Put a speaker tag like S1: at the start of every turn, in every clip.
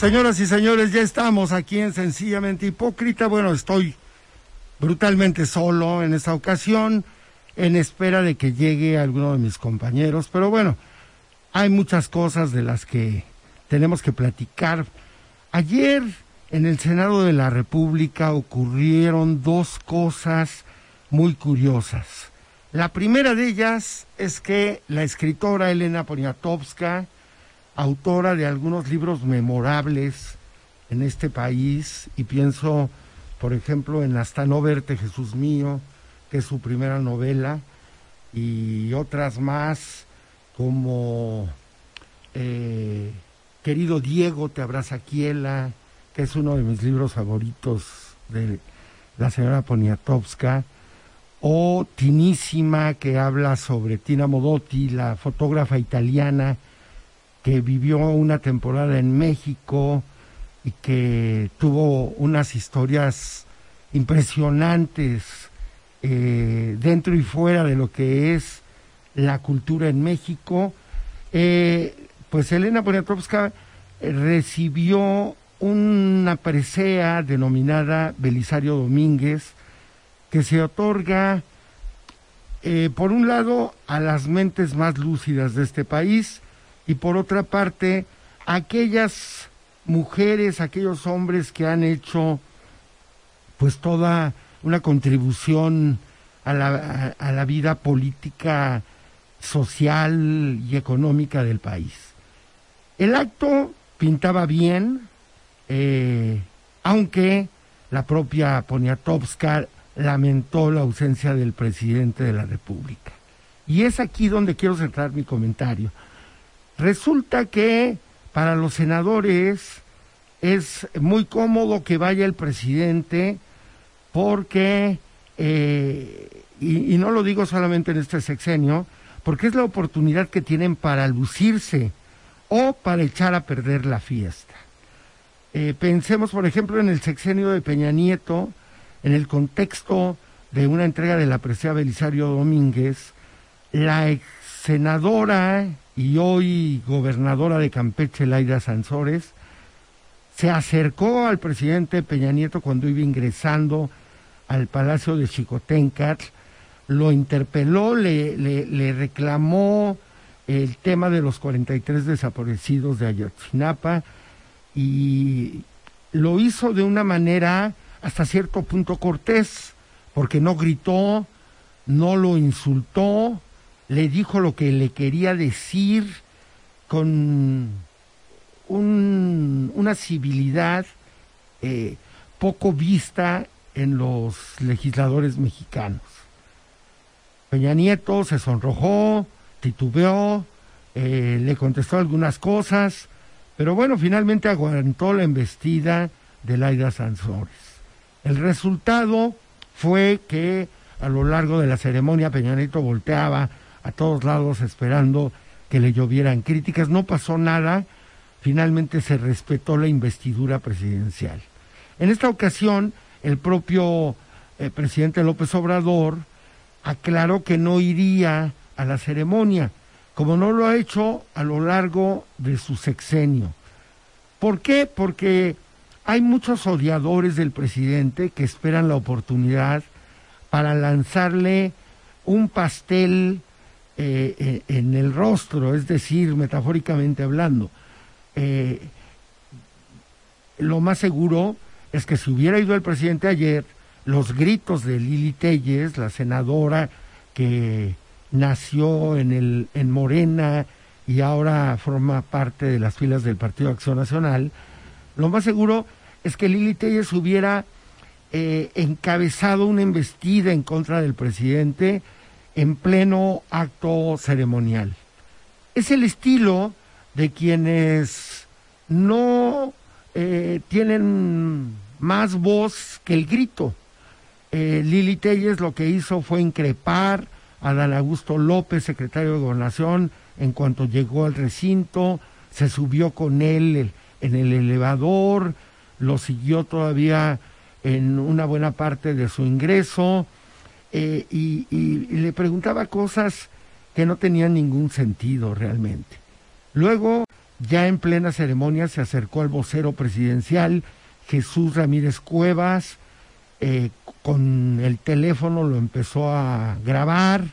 S1: Señoras y señores, ya estamos aquí en Sencillamente Hipócrita. Bueno, estoy brutalmente solo en esta ocasión, en espera de que llegue alguno de mis compañeros. Pero bueno, hay muchas cosas de las que tenemos que platicar. Ayer en el Senado de la República ocurrieron dos cosas muy curiosas. La primera de ellas es que la escritora Elena Poniatowska, autora de algunos libros memorables en este país, y pienso, por ejemplo, en Hasta no verte, Jesús mío, que es su primera novela, y otras más como eh, Querido Diego, te abraza Kiela, que es uno de mis libros favoritos de la señora Poniatowska, o Tinísima, que habla sobre Tina Modotti, la fotógrafa italiana que vivió una temporada en México y que tuvo unas historias impresionantes eh, dentro y fuera de lo que es la cultura en México. Eh, pues Elena Poniatowska recibió una presea denominada Belisario Domínguez, que se otorga, eh, por un lado, a las mentes más lúcidas de este país y por otra parte, aquellas mujeres, aquellos hombres que han hecho pues toda una contribución a la, a, la vida política, social y económica del país. El acto pintaba bien, eh, aunque la propia Poniatowska lamentó la ausencia del presidente de la República. Y es aquí donde quiero centrar mi comentario. Resulta que para los senadores es muy cómodo que vaya el presidente porque, eh, y, no lo digo solamente en este sexenio, porque es la oportunidad que tienen para lucirse o para echar a perder la fiesta. Eh, pensemos, por ejemplo, en el sexenio de Peña Nieto, en el contexto de una entrega de la presea Belisario Domínguez, la ex senadora y hoy gobernadora de Campeche, Laida Sansores, se acercó al presidente Peña Nieto cuando iba ingresando al Palacio de Chicotencat, lo interpeló, le, le, reclamó el tema de los 43 desaparecidos de Ayotzinapa y lo hizo de una manera hasta cierto punto cortés, porque no gritó, no lo insultó, le dijo lo que le quería decir con una civilidad eh, poco vista en los legisladores mexicanos. Peña Nieto se sonrojó, titubeó, eh, le contestó algunas cosas, pero bueno, finalmente aguantó la embestida de Laida Sansores. El resultado fue que a lo largo de la ceremonia Peña Nieto volteaba a todos lados esperando que le llovieran críticas. No pasó nada, finalmente se respetó la investidura presidencial. En esta ocasión, el propio eh, presidente López Obrador aclaró que no iría a la ceremonia, como no lo ha hecho a lo largo de su sexenio. ¿Por qué? Porque hay muchos odiadores del presidente que esperan la oportunidad para lanzarle un pastel eh, eh, en el rostro, es decir, metafóricamente hablando. Eh, lo más seguro es que si hubiera ido el presidente ayer, los gritos de Lili Telles, la senadora que nació en, el, en Morena y ahora forma parte de las filas del Partido Acción Nacional, lo más seguro es que Lili Telles hubiera eh, encabezado una embestida en contra del presidente en pleno acto ceremonial. Es el estilo de quienes no eh, tienen más voz que el grito. Eh, Lili Telles lo que hizo fue increpar a Dan Augusto López, secretario de Gobernación, en cuanto llegó al recinto, se subió con él en el elevador, lo siguió todavía en una buena parte de su ingreso eh, y, le preguntaba cosas que no tenían ningún sentido realmente. Luego Ya en plena ceremonia se acercó al vocero presidencial, Jesús Ramírez Cuevas, eh, con el teléfono lo empezó a grabar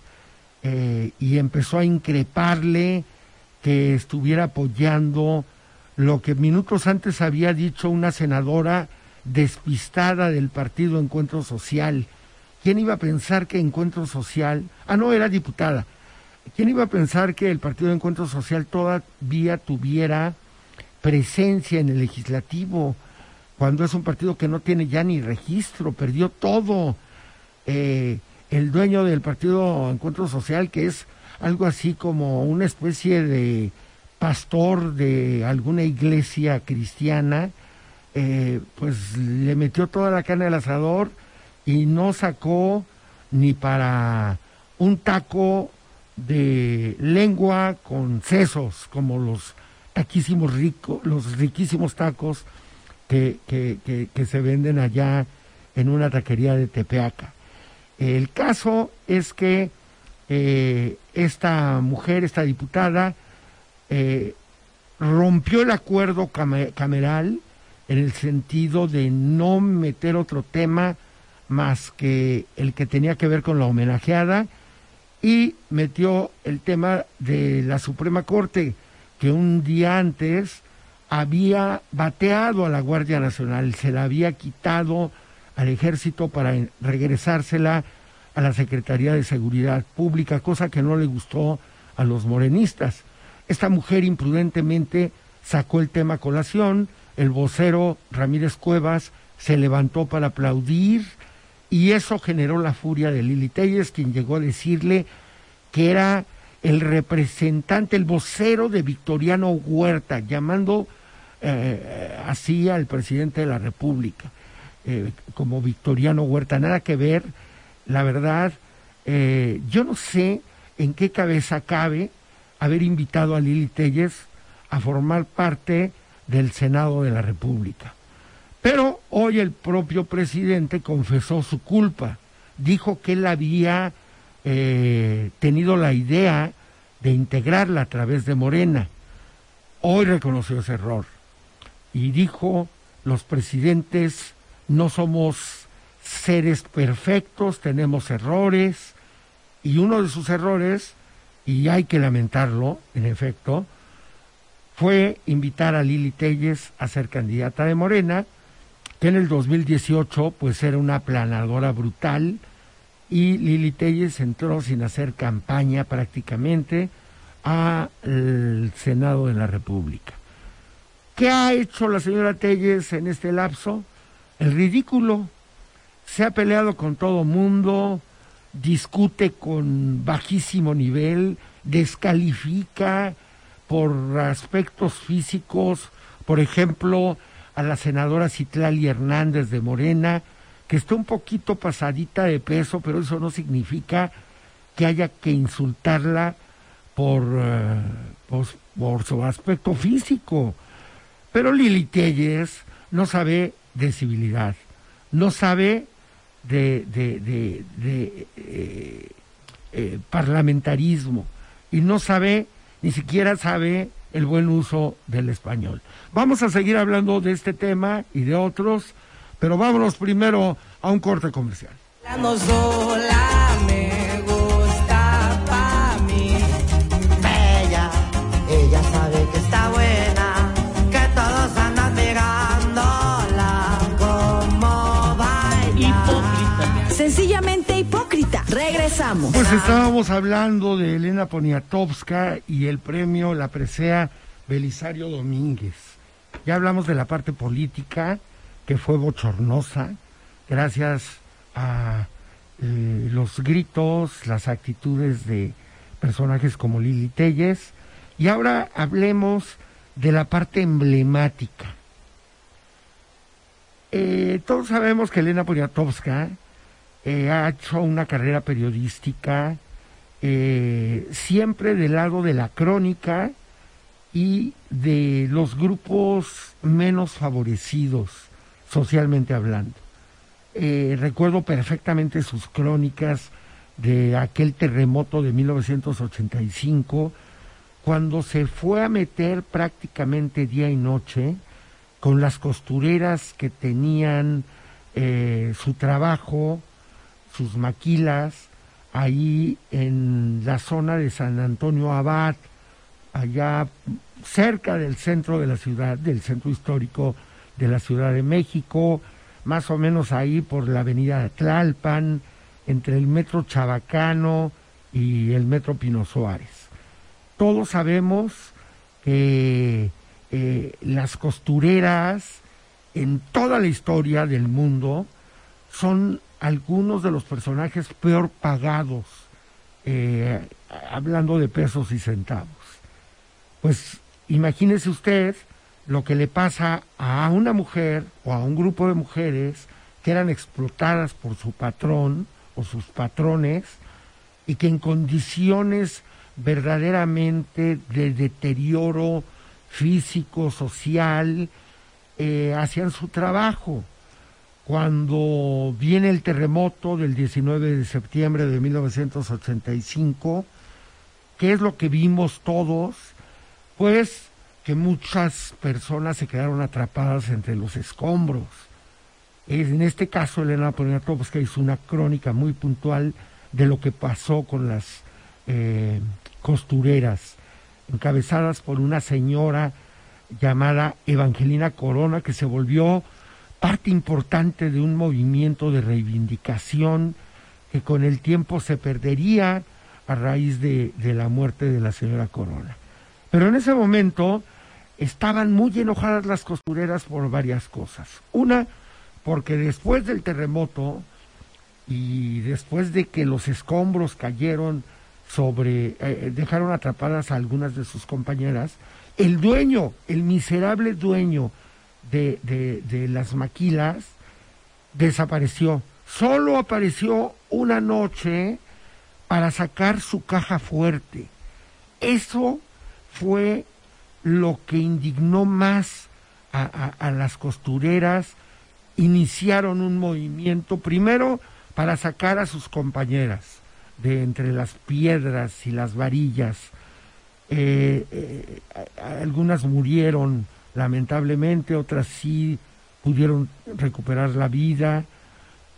S1: eh, y empezó a increparle que estuviera apoyando lo que minutos antes había dicho una senadora despistada del partido Encuentro Social. ¿Quién iba a pensar que Encuentro Social, ah no, era diputada, ¿quién iba a pensar que el partido Encuentro Social todavía tuviera presencia en el legislativo? cuando es un partido que no tiene ya ni registro, perdió todo. Eh, el dueño del partido Encuentro Social, que es algo así como una especie de pastor de alguna iglesia cristiana, eh, pues le metió toda la carne al asador y no sacó ni para un taco de lengua con sesos, como los taquísimos ricos, los riquísimos tacos que, que, que, se venden allá en una taquería de Tepeaca. El caso es que eh, esta mujer, esta diputada, eh, rompió el acuerdo cameral en el sentido de no meter otro tema más que el que tenía que ver con la homenajeada y metió el tema de la Suprema Corte, que un día antes había bateado a la Guardia Nacional, se la había quitado al ejército para regresársela a la Secretaría de Seguridad Pública, cosa que no le gustó a los morenistas. Esta mujer imprudentemente sacó el tema a colación, el vocero Ramírez Cuevas se levantó para aplaudir y eso generó la furia de Lili Telles, quien llegó a decirle que era el representante, el vocero de Victoriano Huerta, llamando eh, así al presidente de la República, eh, como Victoriano Huerta, nada que ver, la verdad, eh, yo no sé en qué cabeza cabe haber invitado a Lili Telles a formar parte del Senado de la República. Pero hoy el propio presidente confesó su culpa, dijo que él había tenido la idea de integrarla a través de Morena. Hoy reconoció ese error y dijo, los presidentes no somos seres perfectos, tenemos errores, y uno de sus errores, y hay que lamentarlo, en efecto, fue invitar a Lili Telles a ser candidata de Morena, que en el 2018 pues era una planadora brutal, y Lili Telles entró sin hacer campaña prácticamente al Senado de la República. ¿Qué ha hecho la señora Telles en este lapso? El ridículo. Se ha peleado con todo mundo, discute con bajísimo nivel, descalifica por aspectos físicos, por ejemplo, a la senadora Citlali Hernández de Morena, que está un poquito pasadita de peso, pero eso no significa que haya que insultarla por, eh, por su aspecto físico. Pero Lili Telles no sabe de civilidad, no sabe de, eh, eh, parlamentarismo y no sabe, ni siquiera sabe el buen uso del español. Vamos a seguir hablando de este tema y de otros, pero vámonos primero a un corte comercial.
S2: Regresamos.
S1: Pues estábamos hablando de Elena Poniatowska y el premio, la presea Belisario Domínguez. Ya hablamos de la parte política, que fue bochornosa, gracias a eh, los gritos, las actitudes de personajes como Lili Telles. Y ahora hablemos de la parte emblemática. Eh, todos sabemos que Elena Poniatowska eh, ha hecho una carrera periodística eh, siempre del lado de la crónica y de los grupos menos favorecidos socialmente hablando. Eh, recuerdo perfectamente sus crónicas de aquel terremoto de 1985, cuando se fue a meter prácticamente día y noche con las costureras que tenían su trabajo, sus maquilas, ahí en la zona de San Antonio Abad, allá cerca del centro de la ciudad, del centro histórico de la Ciudad de México, más o menos ahí por la avenida Tlalpan, entre el metro Chabacano y el metro Pino Suárez. Todos sabemos que eh, las costureras en toda la historia del mundo son algunos de los personajes peor pagados, eh, hablando de pesos y centavos. Pues imagínese usted lo que le pasa a una mujer o a un grupo de mujeres que eran explotadas por su patrón o sus patrones y que en condiciones verdaderamente de deterioro físico, social, eh, hacían su trabajo. Cuando viene el terremoto del 19 de septiembre de 1985, ¿qué es lo que vimos todos? Pues que muchas personas se quedaron atrapadas entre los escombros. En este caso, Elena Poniatowska hizo una crónica muy puntual de lo que pasó con las eh, costureras, encabezadas por una señora llamada Evangelina Corona, que se volvió parte importante de un movimiento de reivindicación que con el tiempo se perdería a raíz de, de la muerte de la señora Corona. Pero en ese momento estaban muy enojadas las costureras por varias cosas. Una, porque después del terremoto y después de que los escombros cayeron sobre, eh, eh, dejaron atrapadas a algunas de sus compañeras, el dueño, el miserable dueño de, de las maquilas, desapareció. Solo apareció una noche para sacar su caja fuerte. Eso fue lo que indignó más a, las costureras, iniciaron un movimiento, primero para sacar a sus compañeras de entre las piedras y las varillas. Eh, eh, algunas murieron lamentablemente, otras sí pudieron recuperar la vida.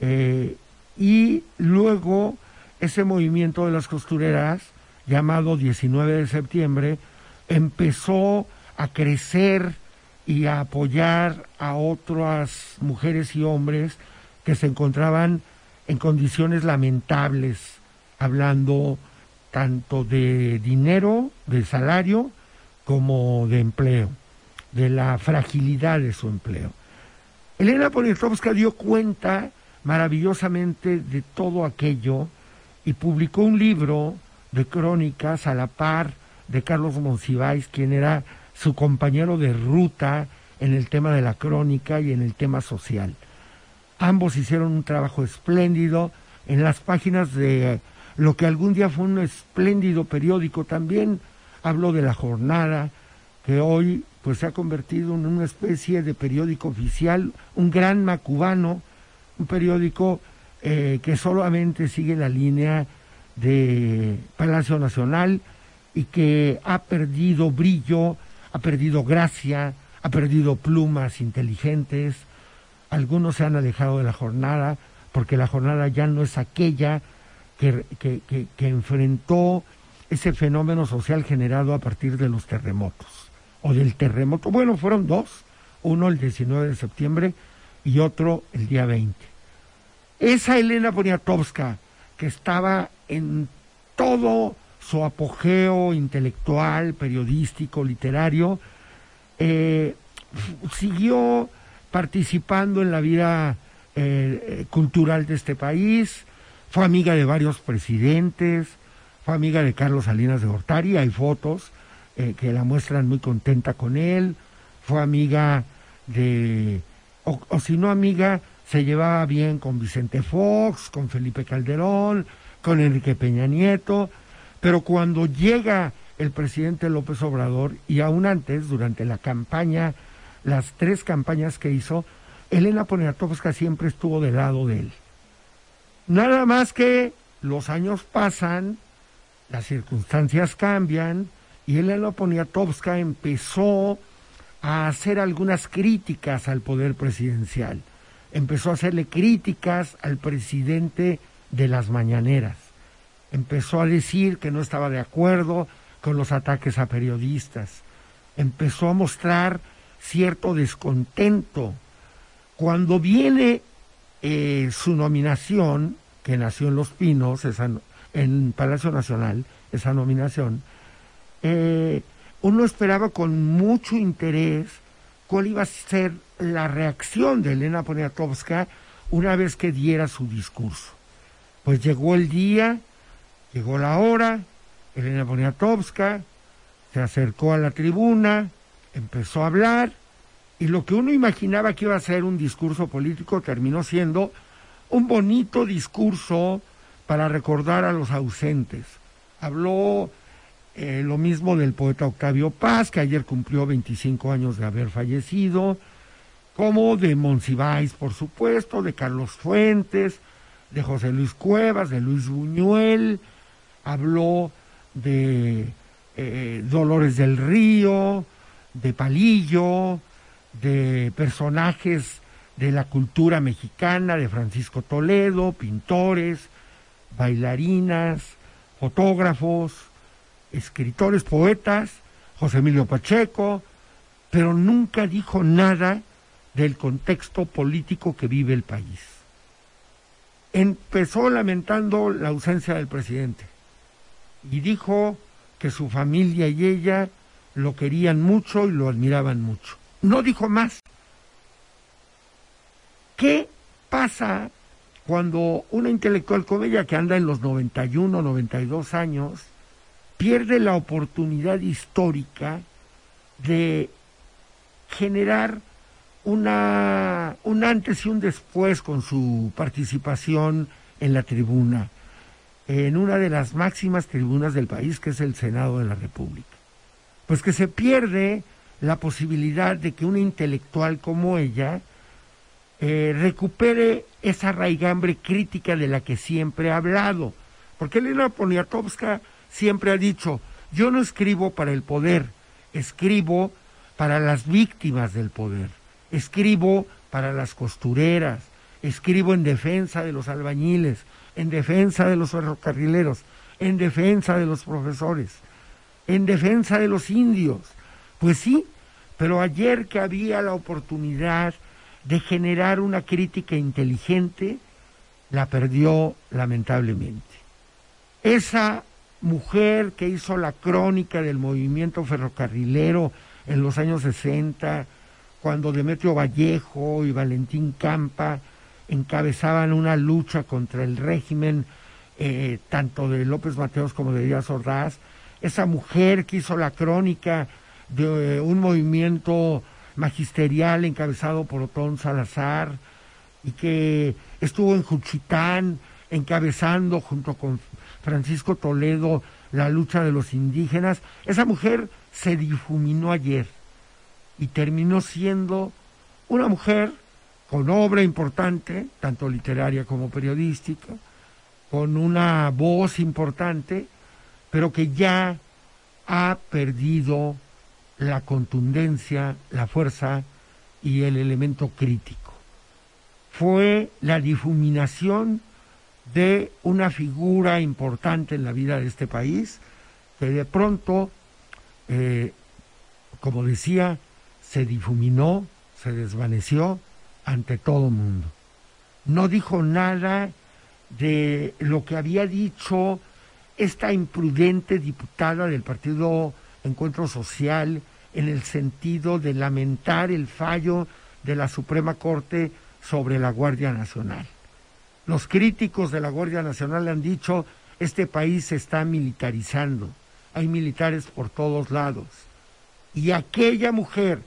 S1: Eh, y luego ese movimiento de las costureras, llamado 19 de septiembre, empezó a crecer y a apoyar a otras mujeres y hombres que se encontraban en condiciones lamentables, hablando tanto de dinero, de salario, como de empleo, de la fragilidad de su empleo. Elena Poniatowska dio cuenta maravillosamente de todo aquello y publicó un libro de crónicas a la par de Carlos Monsiváis, quien era su compañero de ruta en el tema de la crónica y en el tema social. Ambos hicieron un trabajo espléndido en las páginas de lo que algún día fue un espléndido periódico. También habló de la jornada, que hoy pues se ha convertido en una especie de periódico oficial, un gran macubano, un periódico eh, que solamente sigue la línea de Palacio Nacional, y que ha perdido brillo, ha perdido gracia, ha perdido plumas inteligentes. Algunos se han alejado de la jornada porque la jornada ya no es aquella que, que, enfrentó ese fenómeno social generado a partir de los terremotos o del terremoto. Bueno, fueron dos, uno el 19 de septiembre y otro el día 20. Esa Elena Poniatowska que estaba en todo su apogeo intelectual, periodístico, literario, eh, siguió participando en la vida eh, cultural de este país, fue amiga de varios presidentes, fue amiga de Carlos Salinas de Gortari, hay fotos eh, que la muestran muy contenta con él, fue amiga de, o, o si no amiga, se llevaba bien con Vicente Fox, con Felipe Calderón, con Enrique Peña Nieto, pero cuando llega el presidente López Obrador, y aún antes, durante la campaña, las tres campañas que hizo, Elena Poniatowska siempre estuvo del lado de él. Nada más que los años pasan, las circunstancias cambian Elena Poniatowska empezó a hacer algunas críticas al poder presidencial. Empezó a hacerle críticas al presidente de las mañaneras. Empezó a decir que no estaba de acuerdo con los ataques a periodistas. Empezó a mostrar cierto descontento. Cuando viene eh, su nominación, que nació en Los Pinos, en Palacio Nacional, esa nominación, eh, uno esperaba con mucho interés cuál iba a ser la reacción de Elena Poniatowska una vez que diera su discurso. Pues llegó el día, llegó la hora, Elena Poniatowska se acercó a la tribuna, empezó a hablar, y lo que uno imaginaba que iba a ser un discurso político terminó siendo un bonito discurso para recordar a los ausentes. Habló eh, lo mismo del poeta Octavio Paz, que ayer cumplió 25 años de haber fallecido, como de Monsiváis, por supuesto, de Carlos Fuentes, de José Luis Cuevas, de Luis Buñuel, habló de eh, Dolores del Río, de Palillo, de personajes de la cultura mexicana, de Francisco Toledo, pintores, bailarinas, fotógrafos, escritores, poetas, José Emilio Pacheco, pero nunca dijo nada del contexto político que vive el país. Empezó lamentando la ausencia del presidente y dijo que su familia y ella lo querían mucho y lo admiraban mucho. No dijo más. ¿Qué pasa cuando una intelectual como ella, que anda en los 91, 92 años, pierde la oportunidad histórica de generar una, un antes y un después con su participación en la tribuna, en una de las máximas tribunas del país, que es el Senado de la República. Pues que se pierde la posibilidad de que una intelectual como ella eh, recupere esa raigambre crítica de la que siempre ha hablado. Porque Elena Poniatowska siempre ha dicho, yo no escribo para el poder, escribo para las víctimas del poder, escribo para las costureras, escribo en defensa de los albañiles, en defensa de los ferrocarrileros, en defensa de los profesores, en defensa de los indios. Pues sí, pero ayer que había la oportunidad de generar una crítica inteligente, la perdió lamentablemente. Esa mujer que hizo la crónica del movimiento ferrocarrilero en los años 60, cuando Demetrio Vallejo y Valentín Campa encabezaban una lucha contra el régimen eh, tanto de López Mateos como de Díaz Ordaz, esa mujer que hizo la crónica de eh, un movimiento magisterial encabezado por Otón Salazar y que estuvo en Juchitán encabezando junto con Francisco Toledo, la lucha de los indígenas, esa mujer se difuminó ayer y terminó siendo una mujer con obra importante, tanto literaria como periodística, con una voz importante, pero que ya ha perdido la contundencia, la fuerza y el elemento crítico. Fue la difuminación de una figura importante en la vida de este país, que de pronto, eh, como decía, se difuminó, se desvaneció ante todo el mundo. No dijo nada de lo que había dicho esta imprudente diputada del Partido Encuentro Social en el sentido de lamentar el fallo de la Suprema Corte sobre la Guardia Nacional. Los críticos de la Guardia Nacional han dicho, este país se está militarizando, hay militares por todos lados. Y aquella mujer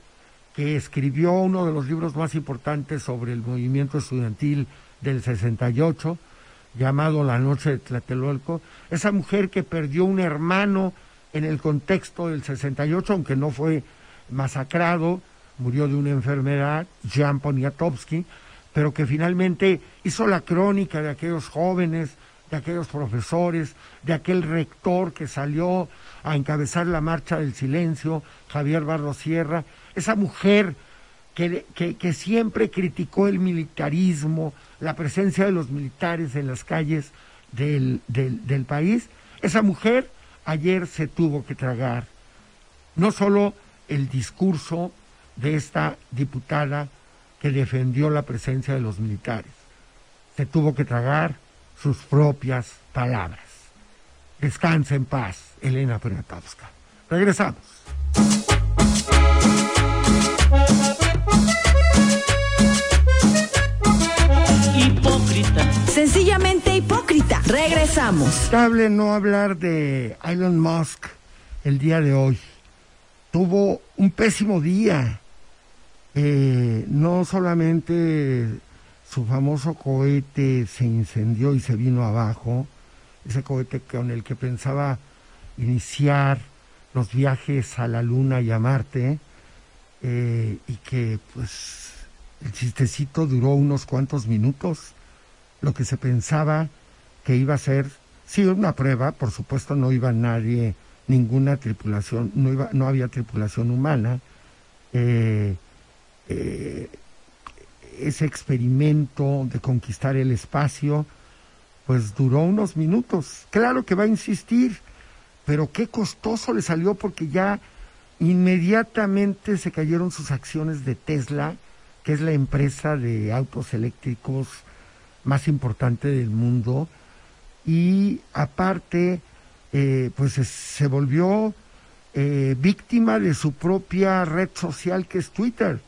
S1: que escribió uno de los libros más importantes sobre el movimiento estudiantil del 68, llamado La Noche de Tlatelolco, esa mujer que perdió un hermano en el contexto del 68, aunque no fue masacrado, murió de una enfermedad, Jan Poniatowski, pero que finalmente hizo la crónica de aquellos jóvenes de aquellos profesores, de aquel rector que salió a encabezar la marcha del silencio, Javier Barro Sierra, esa mujer que, que, siempre criticó el militarismo, la presencia de los militares en las calles del, del, del país, esa mujer ayer se tuvo que tragar no solo el discurso de esta diputada que defendió la presencia de los militares, se tuvo que tragar sus propias palabras. Descansa en paz, Elena Poniatowska. Regresamos.
S2: Hipócrita. Sencillamente hipócrita. Regresamos.
S1: Estable no hablar de Elon Musk el día de hoy. Tuvo un pésimo día. Eh, no solamente su famoso cohete se incendió y se vino abajo, ese cohete con el que pensaba iniciar los viajes a la Luna y a Marte, eh, y que pues el chistecito duró unos cuantos minutos, lo que se pensaba que iba a ser, sí, una prueba, por supuesto no iba nadie, ninguna tripulación, no, iba, no había tripulación humana, eh, eh, ese experimento de conquistar el espacio, pues duró unos minutos. Claro que va a insistir, pero qué costoso le salió porque ya inmediatamente se cayeron sus acciones de Tesla, que es la empresa de autos eléctricos más importante del mundo, y aparte, eh, pues se volvió eh, víctima de su propia red social que es Twitter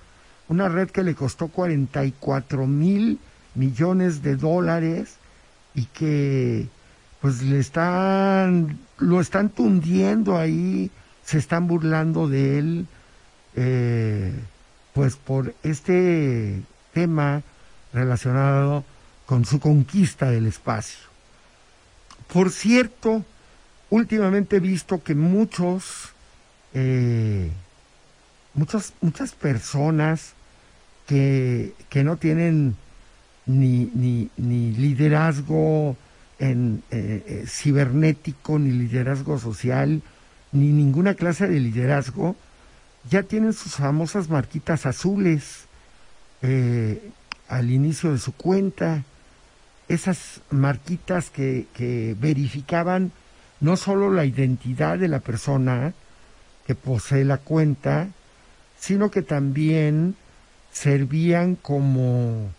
S1: una red que le costó 44 mil millones de dólares y que pues le están, lo están tundiendo ahí, se están burlando de él, eh, pues por este tema relacionado con su conquista del espacio. Por cierto, últimamente he visto que muchos, eh, muchas, muchas personas que, no tienen ni, ni, ni liderazgo en, eh, eh, cibernético, ni liderazgo social, ni ninguna clase de liderazgo, ya tienen sus famosas marquitas azules eh, al inicio de su cuenta, esas marquitas que, que verificaban no solo la identidad de la persona que posee la cuenta, sino que también servían como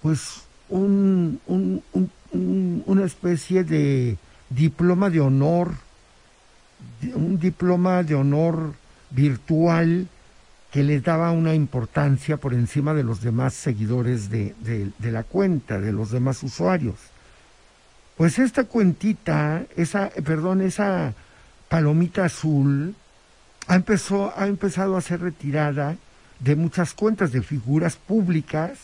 S1: pues un, una especie de diploma de honor, un diploma de honor virtual que les daba una importancia por encima de los demás seguidores de, de, la cuenta, de los demás usuarios. Pues esta cuentita, esa, perdón, esa palomita azul, ha, empezó, ha empezado a ser retirada de muchas cuentas de figuras públicas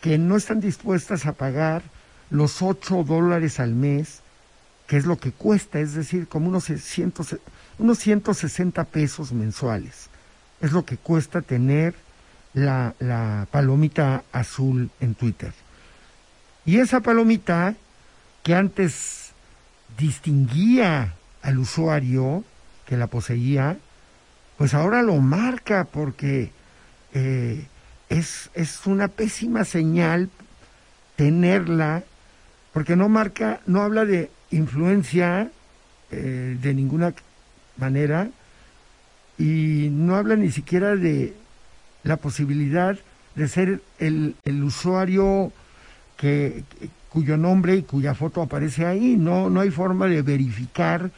S1: que no están dispuestas a pagar los 8 dólares al mes, que es lo que cuesta, es decir, como unos, unos 160 pesos mensuales. Es lo que cuesta tener la, la palomita azul en Twitter. Y esa palomita que antes distinguía al usuario que la poseía, pues ahora lo marca porque eh, es, es una pésima señal tenerla, porque no marca, no habla de influencia eh, de ninguna manera y no habla ni siquiera de la posibilidad de ser el, el usuario que, cuyo nombre y cuya foto aparece ahí. No, no hay forma de verificar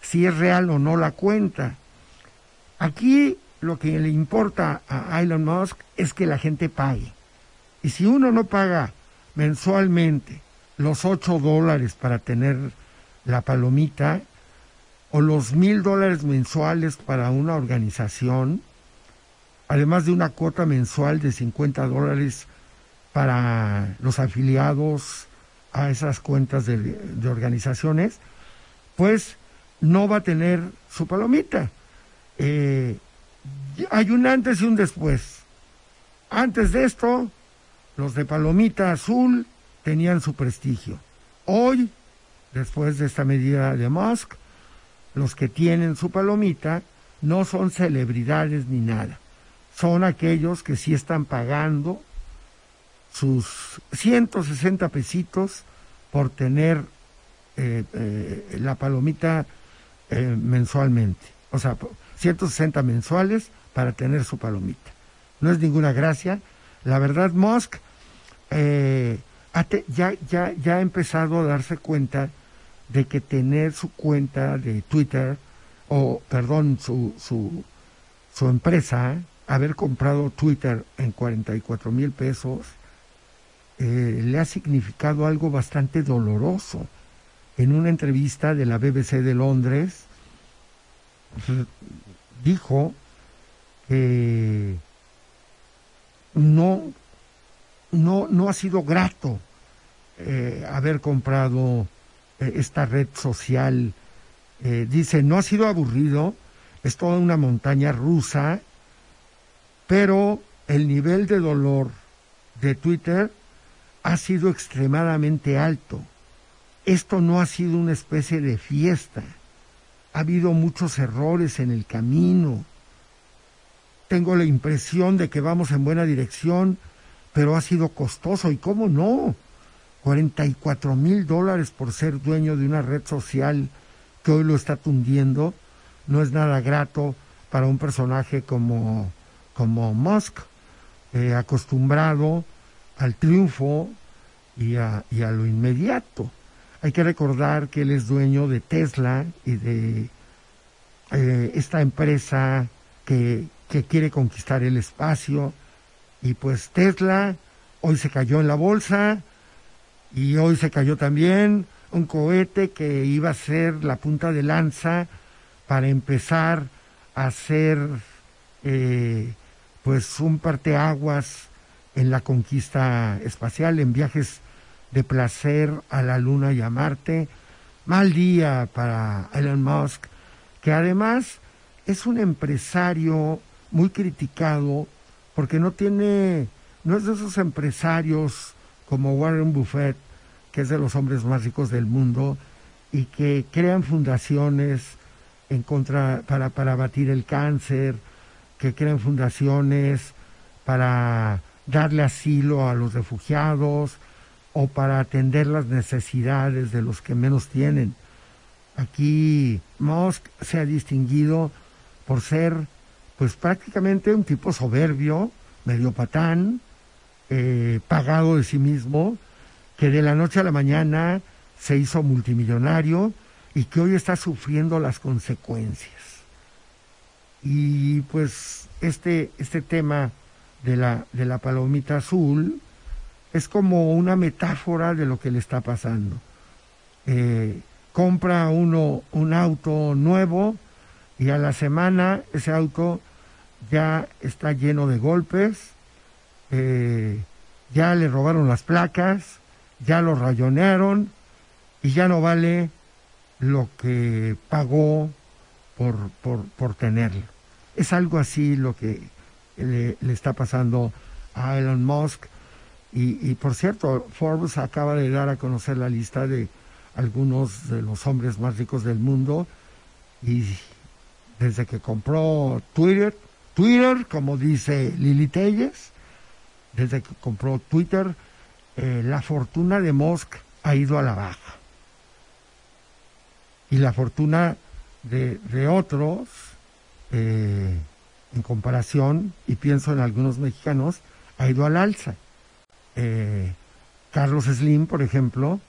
S1: si es real o no la cuenta. Aquí lo que le importa a Elon Musk es que la gente pague. Y si uno no paga mensualmente los 8 dólares para tener la palomita o los mil dólares mensuales para una organización, además de una cuota mensual de 50 dólares para los afiliados a esas cuentas de, de organizaciones, pues no va a tener su palomita. Eh, hay un antes y un después. Antes de esto, los de Palomita Azul tenían su prestigio. Hoy, después de esta medida de Musk, los que tienen su palomita no son celebridades ni nada. Son aquellos que sí están pagando sus 160 pesitos por tener eh, eh, la palomita eh, mensualmente. O sea, 160 mensuales para tener su palomita. No es ninguna gracia. La verdad, Musk ya, ya, ya ha empezado a darse cuenta de que tener su cuenta de Twitter, o perdón, su, su, su empresa, haber comprado Twitter en 44 mil pesos, eh, le ha significado algo bastante doloroso. En una entrevista de la BBC de Londres, dijo que no, no, no ha sido grato eh, haber comprado eh, esta red social. dice, no ha sido aburrido, es toda una montaña rusa, pero el nivel de dolor de Twitter ha sido extremadamente alto. Esto no ha sido una especie de fiesta. Ha habido muchos errores en el camino. Tengo la impresión de que vamos en buena dirección, pero ha sido costoso. ¿Y cómo no? 44 mil dólares por ser dueño de una red social que hoy lo está tundiendo no es nada grato para un personaje como, como Musk, eh, acostumbrado al triunfo y a, y a lo inmediato. Hay que recordar que él es dueño de Tesla y de eh, esta empresa que, que quiere conquistar el espacio. Y pues Tesla hoy se cayó en la bolsa y hoy se cayó también un cohete que iba a ser la punta de lanza para empezar a hacer eh, pues un parteaguas en la conquista espacial, en viajes de placer a la Luna y a Marte. Mal día para Elon Musk, que además es un empresario muy criticado porque no tiene, no es de esos empresarios como Warren Buffett, que es de los hombres más ricos del mundo, y que crean fundaciones en contra, para, para abatir el cáncer, que crean fundaciones para darle asilo a los refugiados o para atender las necesidades de los que menos tienen. Aquí Musk se ha distinguido por ser pues prácticamente un tipo soberbio, medio patán, eh, pagado de sí mismo, que de la noche a la mañana se hizo multimillonario y que hoy está sufriendo las consecuencias. Y pues este, este tema de la, de la palomita azul es como una metáfora de lo que le está pasando. Eh, compra uno un auto nuevo y a la semana ese auto ya está lleno de golpes, eh, ya le robaron las placas, ya lo rayonearon y ya no vale lo que pagó por, por, por tenerlo. Es algo así lo que le, está pasando a Elon Musk. Y, y, por cierto, Forbes acaba de dar a conocer la lista de algunos de los hombres más ricos del mundo. Y desde que compró Twitter, Twitter, como dice Lili Telles, desde que compró Twitter, eh, la fortuna de Musk ha ido a la baja. Y la fortuna de, de otros, eh, en comparación, y pienso en algunos mexicanos, ha ido al alza. Eh, Carlos Slim, por ejemplo,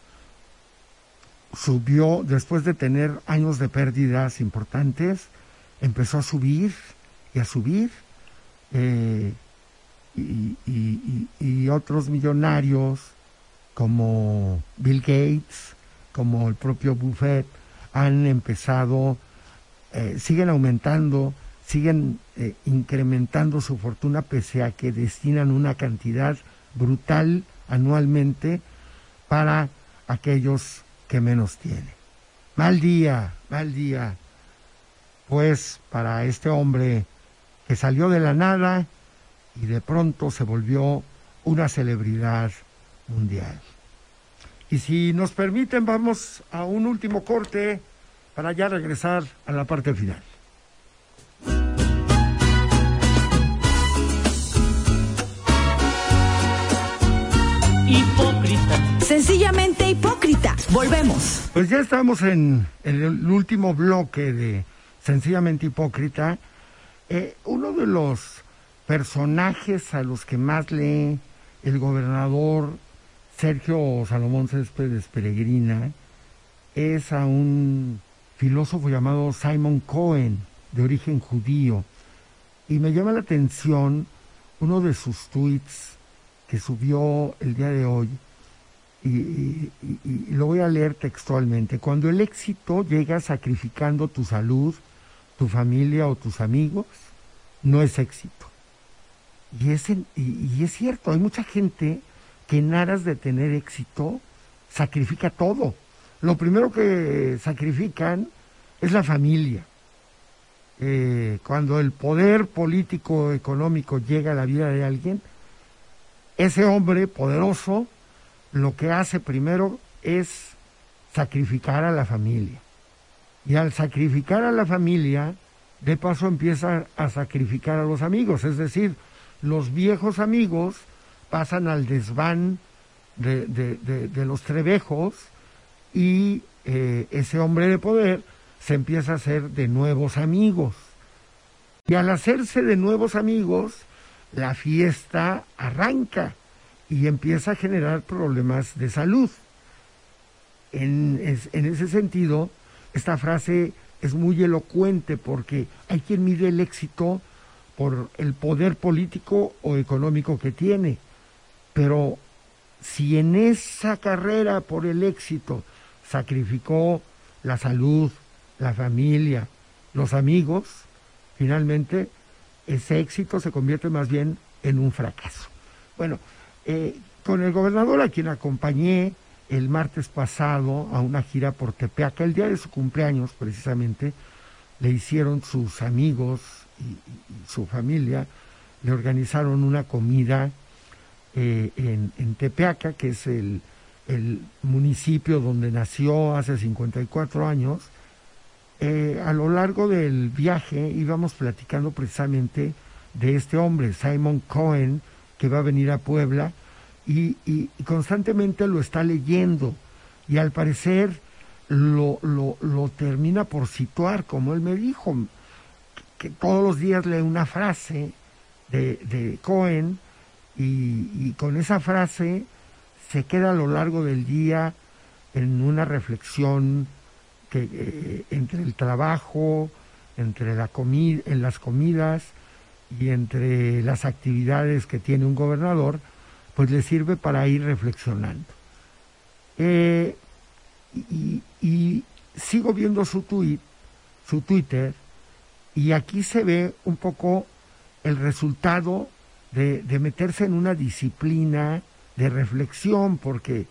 S1: subió, después de tener años de pérdidas importantes, empezó a subir y a subir. Eh, y, otros millonarios como Bill Gates, como el propio Buffett, han empezado, eh, siguen aumentando siguen eh, incrementando su fortuna pese a que destinan una cantidad brutal anualmente para aquellos que menos tienen. Mal día, mal día, pues para este hombre que salió de la nada y de pronto se volvió una celebridad mundial. Y si nos permiten, vamos a un último corte para ya regresar a la parte final.
S2: Hipócrita. Sencillamente hipócrita. Volvemos.
S1: Pues ya estamos en, el último bloque de Sencillamente hipócrita. Eh, uno de los personajes a los que más lee el gobernador Sergio Salomón Céspedes Peregrina es a un filósofo llamado Simon Cohen, de origen judío. Y me llama la atención uno de sus tweets que subió el día de hoy, y, lo voy a leer textualmente. Cuando el éxito llega sacrificando tu salud, tu familia o tus amigos, no es éxito. Y es, y es cierto, hay mucha gente que en aras de tener éxito sacrifica todo. Lo primero que sacrifican es la familia. Eh, cuando el poder político económico llega a la vida de alguien, ese hombre poderoso lo que hace primero es sacrificar a la familia. Y al sacrificar a la familia, de paso empieza a sacrificar a los amigos, es decir, los viejos amigos pasan al desván de, los trebejos y eh, ese hombre de poder se empieza a hacer de nuevos amigos. Y al hacerse de nuevos amigos, la fiesta arranca y empieza a generar problemas de salud. En, en, ese sentido, esta frase es muy elocuente porque hay quien mide el éxito por el poder político o económico que tiene. Pero si en esa carrera por el éxito sacrificó la salud, la familia, los amigos, finalmente ese éxito se convierte más bien en un fracaso. Bueno, eh, con el gobernador a quien acompañé el martes pasado a una gira por Tepeaca, el día de su cumpleaños precisamente, le hicieron sus amigos y, su familia, le organizaron una comida eh, en, Tepeaca, que es el, el, municipio donde nació hace 54 años. Eh, a lo largo del viaje íbamos platicando precisamente de este hombre, Simon Cohen, que va a venir a Puebla y, constantemente lo está leyendo. Y al parecer lo, lo, termina por situar, como él me dijo, que, todos los días lee una frase de, de Cohen y, con esa frase se queda a lo largo del día en una reflexión eh, entre el trabajo, entre las comidas, y entre las actividades que tiene un gobernador, pues le sirve para ir reflexionando. Eh, y, sigo viendo su su Twitter, y aquí se ve un poco el resultado de, meterse en una disciplina de reflexión, porque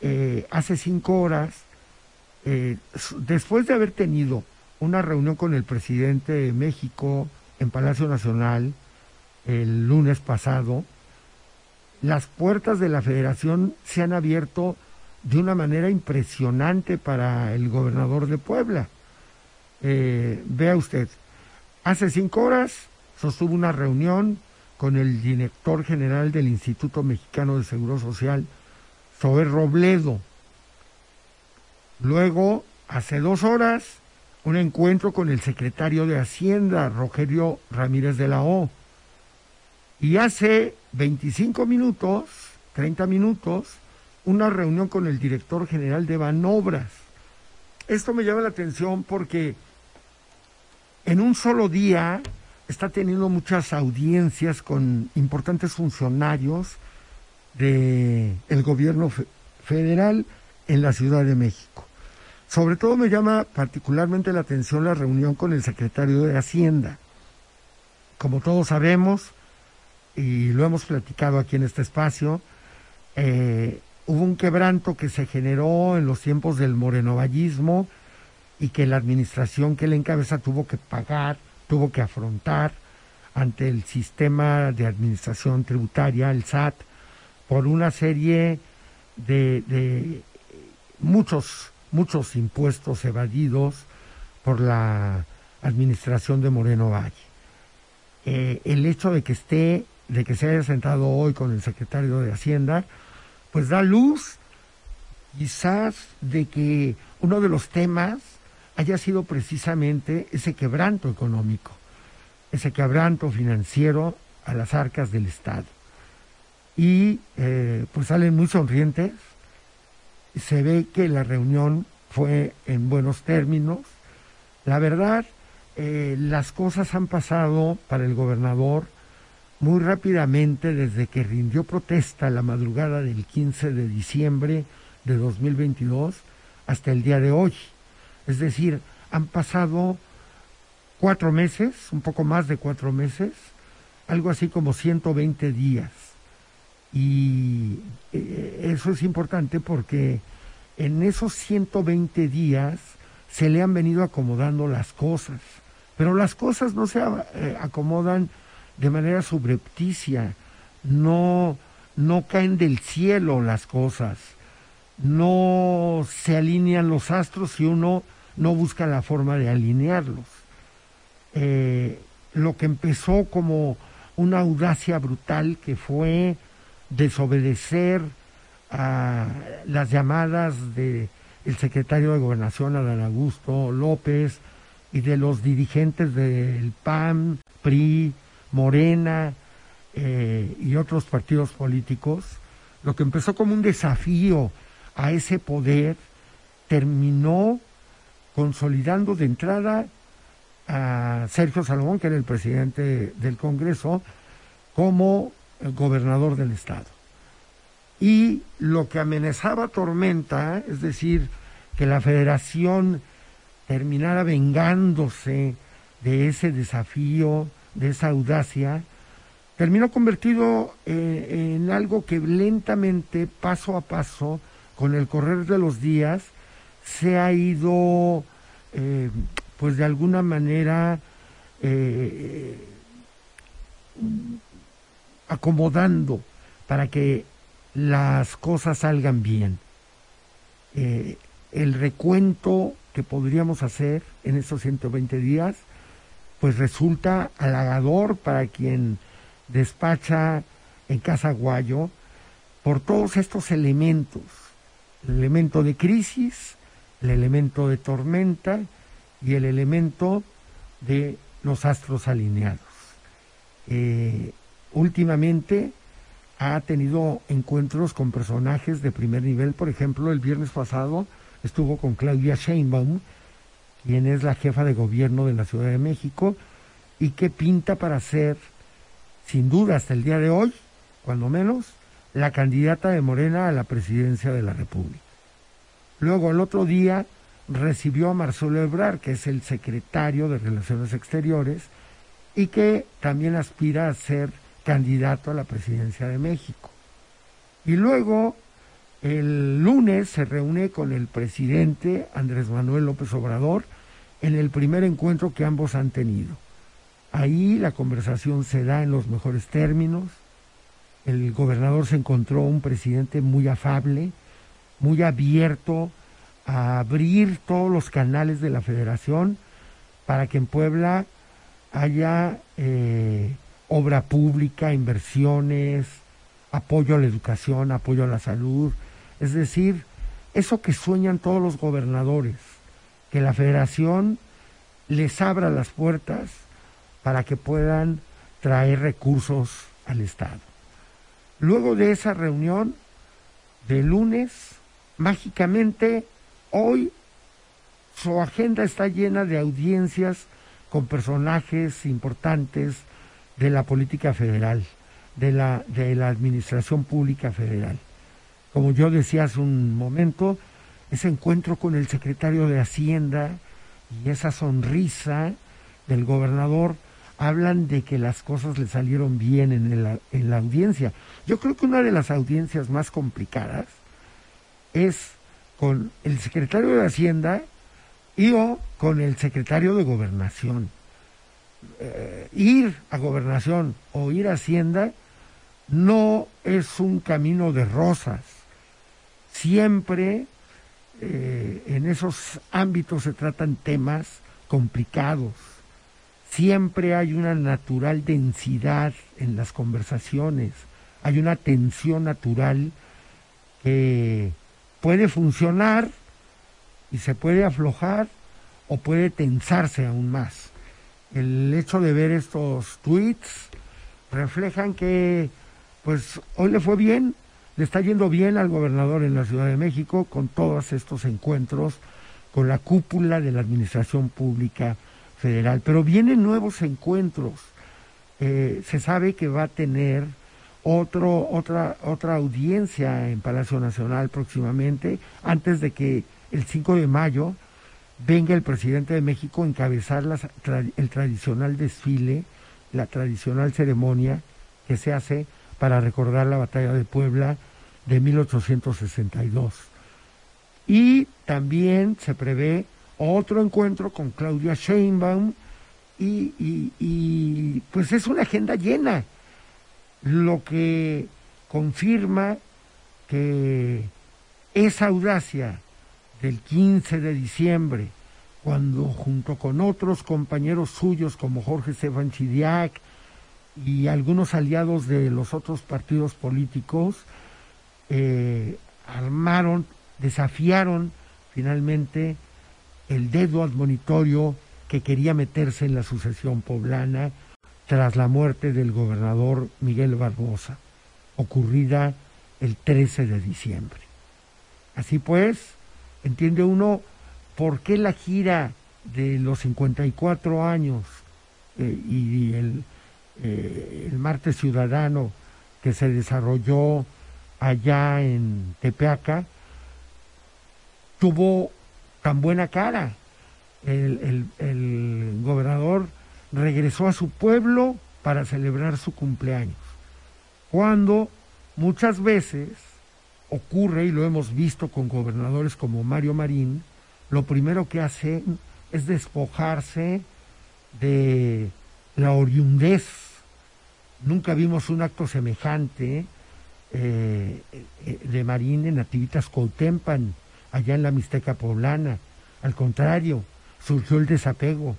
S1: eh, hace cinco horas, eh, después de haber tenido una reunión con el presidente de México, en Palacio Nacional el lunes pasado, las puertas de la federación se han abierto de una manera impresionante para el gobernador de Puebla. Eh, vea usted, hace cinco horas sostuvo una reunión con el director general del Instituto Mexicano de Seguro Social, Zoé Robledo. Luego, hace dos horas, un encuentro con el secretario de Hacienda, Rogelio Ramírez de la O. Y hace 25 minutos, 30 minutos, una reunión con el director general de Banobras. Esto me llama la atención porque en un solo día está teniendo muchas audiencias con importantes funcionarios del el gobierno federal en la Ciudad de México. Sobre todo me llama particularmente la atención la reunión con el secretario de Hacienda. Como todos sabemos, y lo hemos platicado aquí en este espacio, eh, hubo un quebranto que se generó en los tiempos del morenovallismo y que la administración que le encabeza tuvo que pagar, tuvo que afrontar ante el sistema de administración tributaria, el SAT, por una serie de, muchos, muchos impuestos evadidos por la administración de Moreno Valle. Eh, el hecho de que esté, de que se haya sentado hoy con el secretario de Hacienda, pues da luz quizás de que uno de los temas haya sido precisamente ese quebranto económico, ese quebranto financiero a las arcas del Estado. Y eh, pues salen muy sonrientes, se ve que la reunión fue en buenos términos. La verdad, eh, las cosas han pasado para el gobernador muy rápidamente desde que rindió protesta la madrugada del 15 de diciembre de 2022 hasta el día de hoy. Es decir, han pasado cuatro meses, un poco más de cuatro meses, algo así como 120 días. Y eh, eso es importante porque en esos 120 días se le han venido acomodando las cosas, pero las cosas no se eh, acomodan de manera subrepticia, no, no caen del cielo las cosas, no se alinean los astros si uno no busca la forma de alinearlos. Eh, lo que empezó como una audacia brutal que fue desobedecer a las llamadas del el secretario de Gobernación, Adán Augusto López, y de los dirigentes del PAN, PRI, Morena eh, y otros partidos políticos, lo que empezó como un desafío a ese poder, terminó consolidando de entrada a Sergio Salomón, que era el presidente del Congreso, como gobernador del Estado. Y lo que amenazaba Tormenta, es decir, que la federación terminara vengándose de ese desafío, de esa audacia, terminó convertido eh, en algo que lentamente, paso a paso, con el correr de los días, se ha ido, eh, pues de alguna manera, eh, acomodando para que las cosas salgan bien. Eh, el recuento que podríamos hacer en esos 120 días, pues resulta halagador para quien despacha en Casa Guayo por todos estos elementos, el elemento de crisis, el elemento de tormenta y el elemento de los astros alineados. Eh, últimamente ha tenido encuentros con personajes de primer nivel. Por ejemplo, el viernes pasado estuvo con Claudia Sheinbaum, quien es la jefa de gobierno de la Ciudad de México y que pinta para ser, sin duda hasta el día de hoy, cuando menos, la candidata de Morena a la presidencia de la República. Luego, el otro día, recibió a Marcelo Ebrard, que es el secretario de Relaciones Exteriores, y que también aspira a ser candidato a la presidencia de México. Y luego, el lunes se reúne con el presidente Andrés Manuel López Obrador en el primer encuentro que ambos han tenido. Ahí la conversación se da en los mejores términos. El gobernador se encontró un presidente muy afable, muy abierto a abrir todos los canales de la federación para que en Puebla haya eh, obra pública, inversiones, apoyo a la educación, apoyo a la salud, es decir, eso que sueñan todos los gobernadores, que la federación les abra las puertas para que puedan traer recursos al Estado. Luego de esa reunión de lunes, mágicamente, hoy su agenda está llena de audiencias con personajes importantes de la política federal, de la, de la administración pública federal. Como yo decía hace un momento, ese encuentro con el secretario de Hacienda y esa sonrisa del gobernador hablan de que las cosas le salieron bien en, en la audiencia. Yo creo que una de las audiencias más complicadas es con el secretario de Hacienda y o con el secretario de Gobernación. Eh, ir a gobernación o ir a hacienda no es un camino de rosas. siempre eh, en esos ámbitos se tratan temas complicados. Siempre hay una natural densidad en las conversaciones, hay una tensión natural que puede funcionar y se puede aflojar o puede tensarse aún más. El hecho de ver estos tweets reflejan que pues hoy le fue bien, le está yendo bien al gobernador en la Ciudad de México con todos estos encuentros con la cúpula de la Administración Pública Federal. Pero vienen nuevos encuentros. Eh, se sabe que va a tener otro, otra, otra audiencia en Palacio Nacional próximamente, antes de que el 5 de mayo venga el presidente de México a encabezar el tradicional desfile, la tradicional ceremonia que se hace para recordar la batalla de Puebla de 1862. Y también se prevé otro encuentro con Claudia Sheinbaum y, y pues es una agenda llena, lo que confirma que esa audacia del 15 de diciembre, cuando junto con otros compañeros suyos como Jorge Stefan Chidiac y algunos aliados de los otros partidos políticos, eh, armaron, desafiaron finalmente el dedo admonitorio que quería meterse en la sucesión poblana tras la muerte del gobernador Miguel Barbosa, ocurrida el 13 de diciembre. Así pues, entiende uno por qué la gira de los 54 años eh, y el, eh, el martes ciudadano que se desarrolló allá en Tepeaca tuvo tan buena cara. El, el, gobernador regresó a su pueblo para celebrar su cumpleaños. Cuando muchas veces ocurre, y lo hemos visto con gobernadores como Mario Marín, lo primero que hacen es despojarse de la oriundez. Nunca vimos un acto semejante eh, eh, de Marín en Nativitas Coutempan, allá en la Mixteca Poblana. Al contrario, surgió el desapego.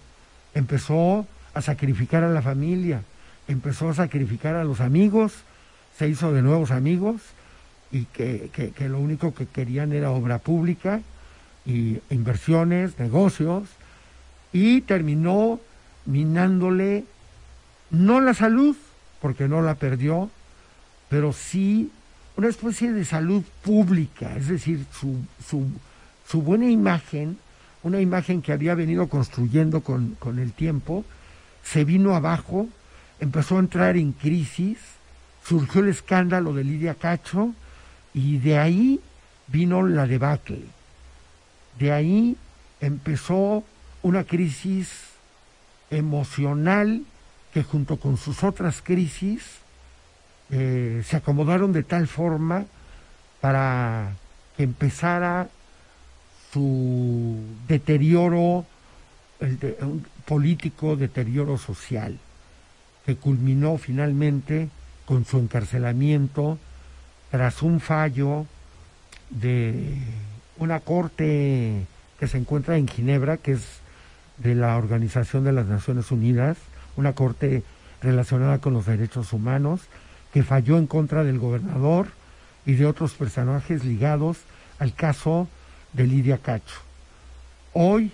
S1: Empezó a sacrificar a la familia, empezó a sacrificar a los amigos, se hizo de nuevos amigos y que, lo único que querían era obra pública y inversiones, negocios, y terminó minándole no la salud, porque no la perdió, pero sí una especie de salud pública, es decir, su, su, su buena imagen, una imagen que había venido construyendo con, con el tiempo, se vino abajo, empezó a entrar en crisis, surgió el escándalo de Lidia Cacho, y de ahí vino la debacle. De ahí empezó una crisis emocional que junto con sus otras crisis eh, se acomodaron de tal forma para que empezara su deterioro político, deterioro social, que culminó finalmente con su encarcelamiento tras un fallo de una corte que se encuentra en Ginebra, que es de la Organización de las Naciones Unidas, una corte relacionada con los derechos humanos, que falló en contra del gobernador y de otros personajes ligados al caso de Lidia Cacho. Hoy,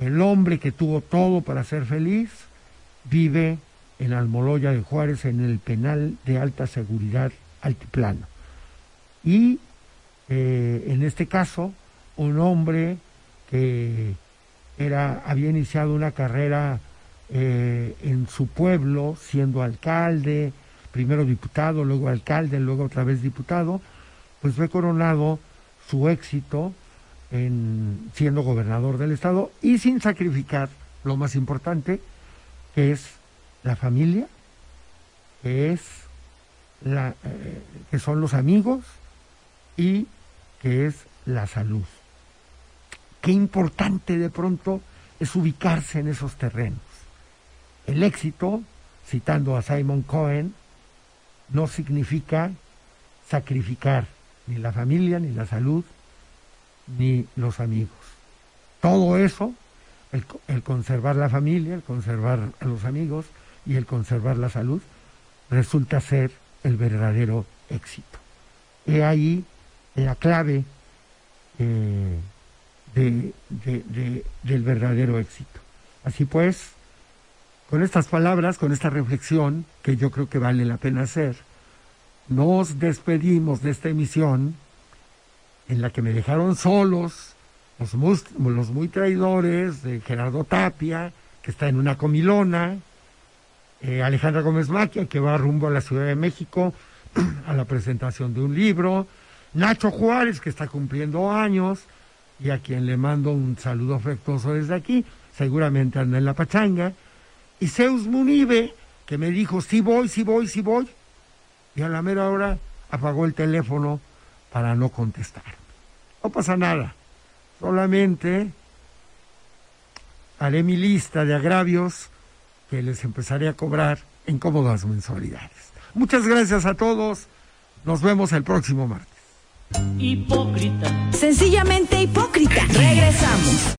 S1: el hombre que tuvo todo para ser feliz vive en Almoloya de Juárez, en el penal de alta seguridad altiplano. Y eh, en este caso, un hombre que era, había iniciado una carrera eh, en su pueblo, siendo alcalde, primero diputado, luego alcalde, luego otra vez diputado, pues fue coronado su éxito en siendo gobernador del estado y sin sacrificar lo más importante, que es la familia, que es la, eh, que son los amigos, y que es la salud. Qué importante de pronto es ubicarse en esos terrenos. El éxito, citando a Simon Cohen, no significa sacrificar ni la familia, ni la salud, ni los amigos. Todo eso, el, el conservar la familia, el conservar a los amigos y el conservar la salud, resulta ser el verdadero éxito. He ahí la clave eh, de, de- de- del verdadero éxito. Así pues, con estas palabras, con esta reflexión, que yo creo que vale la pena hacer, nos despedimos de esta emisión en la que me dejaron solos los muy traidores de Gerardo Tapia, que está en una comilona, eh, Alejandra Gómez Maquia, que va rumbo a la Ciudad de México a la presentación de un libro, Nacho Juárez, que está cumpliendo años, y a quien le mando un saludo afectuoso desde aquí, seguramente anda en la pachanga, y Zeus Munibe, que me dijo, sí voy, sí voy, sí voy, y a la mera hora apagó el teléfono para no contestar. No pasa nada, solamente haré mi lista de agravios que les empezaré a cobrar en cómodas mensualidades. Muchas gracias a todos, nos vemos el próximo martes.
S3: Hipócrita.
S2: Sencillamente hipócrita. Regresamos.